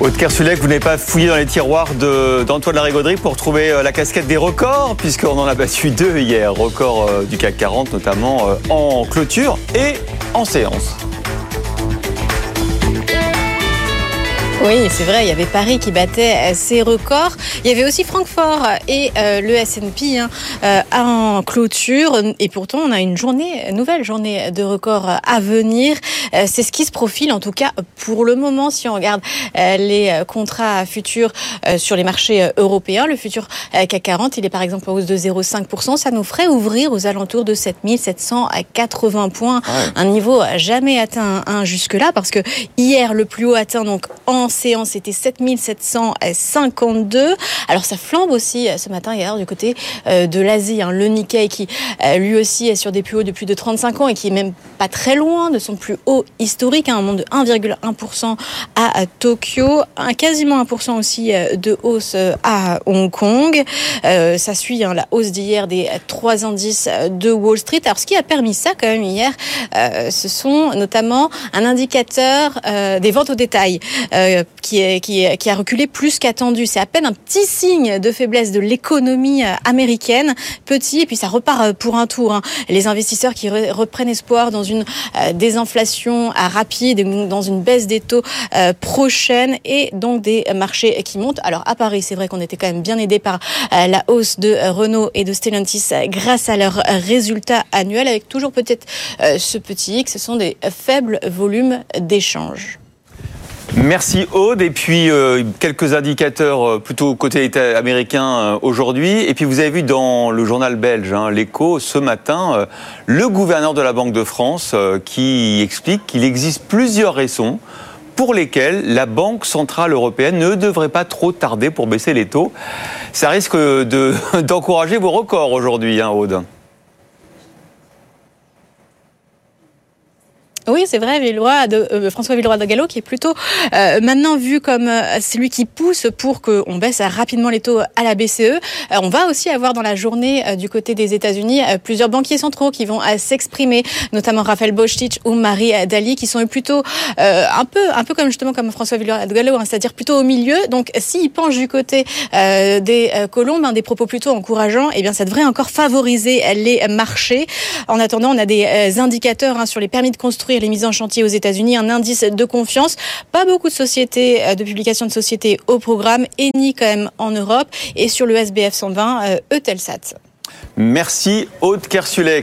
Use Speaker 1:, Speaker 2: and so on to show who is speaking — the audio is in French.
Speaker 1: Aude Kersulek, vous n'avez pas fouillé dans les tiroirs d'Antoine Larigauderie pour trouver euh, la casquette des records, puisqu'on en a battu deux hier, record euh, du CAC 40 notamment euh, en clôture et en séance.
Speaker 2: Oui, c'est vrai, il y avait Paris qui battait ses records. Il y avait aussi Francfort et euh, le S&P hein, euh, en clôture. Et pourtant, on a une journée, nouvelle journée de records à venir. Euh, c'est ce qui se profile, en tout cas pour le moment, si on regarde euh, les contrats futurs euh, sur les marchés européens. Le futur CAC 40, il est par exemple en hausse de 0,5%. Ça nous ferait ouvrir aux alentours de 7780 points,
Speaker 1: Ah ouais.
Speaker 2: un niveau jamais atteint hein, jusque-là, parce que hier, le plus haut atteint donc en séance était 7752. Alors ça flambe aussi euh, ce matin hier du côté euh, de l'Asie. hein. Le Nikkei qui euh, lui aussi est sur des plus hauts de plus de 35 ans et qui est même pas très loin de son plus haut historique, hein, un monde de 1,1% à Tokyo, un, quasiment 1% aussi de hausse à Hong Kong. Ça suit hein, la hausse d'hier des trois indices de Wall Street. Alors ce qui a permis ça quand même hier, ce sont notamment un indicateur des ventes au détail qui, qui, qui a reculé plus qu'attendu. C'est à peine un petit signe de faiblesse de l'économie euh, américaine, petit, et puis ça repart euh, pour un tour. hein. Les investisseurs qui re- reprennent espoir dans une euh, désinflation rapide dans une baisse des taux euh, prochaine et donc des marchés qui montent. Alors à Paris, c'est vrai qu'on était quand même bien aidé par la hausse de Renault et de Stellantis grâce à leurs résultats annuels, avec toujours peut-être ce petit hic, ce sont des faibles volumes d'échanges.
Speaker 1: Merci Aude. Et puis euh, quelques indicateurs euh, plutôt côté américain euh, aujourd'hui. Et puis vous avez vu dans le journal belge, hein, l'écho, ce matin, le gouverneur de la Banque de France qui explique qu'il existe plusieurs raisons pour lesquelles la Banque Centrale Européenne ne devrait pas trop tarder pour baisser les taux. Ça risque de- d'encourager vos records aujourd'hui, hein, Aude.
Speaker 2: Oui, c'est vrai, de, euh, François Villeroy de Gallo, qui est plutôt euh, maintenant vu comme euh, celui qui pousse pour qu'on baisse rapidement les taux à la BCE. Euh, on va aussi avoir dans la journée euh, du côté des États-Unis euh, plusieurs banquiers centraux qui vont s'exprimer, notamment Raphaël Boschitsch ou Marie Dali, qui sont plutôt un peu, un peu comme justement comme François Villeroy de Gallo, hein, c'est-à-dire plutôt au milieu. Donc, s'ils penchent du côté des colombes, hein, des propos plutôt encourageants, eh bien, ça devrait encore favoriser les marchés. En attendant, on a des indicateurs hein, sur les permis de construire, les mises en chantier aux États-Unis, un indice de confiance. Pas beaucoup de sociétés, euh, de publications de sociétés au programme, Eni quand même en Europe, et sur le SBF 120, euh, Eutelsat.
Speaker 1: Merci Aude Kersulek.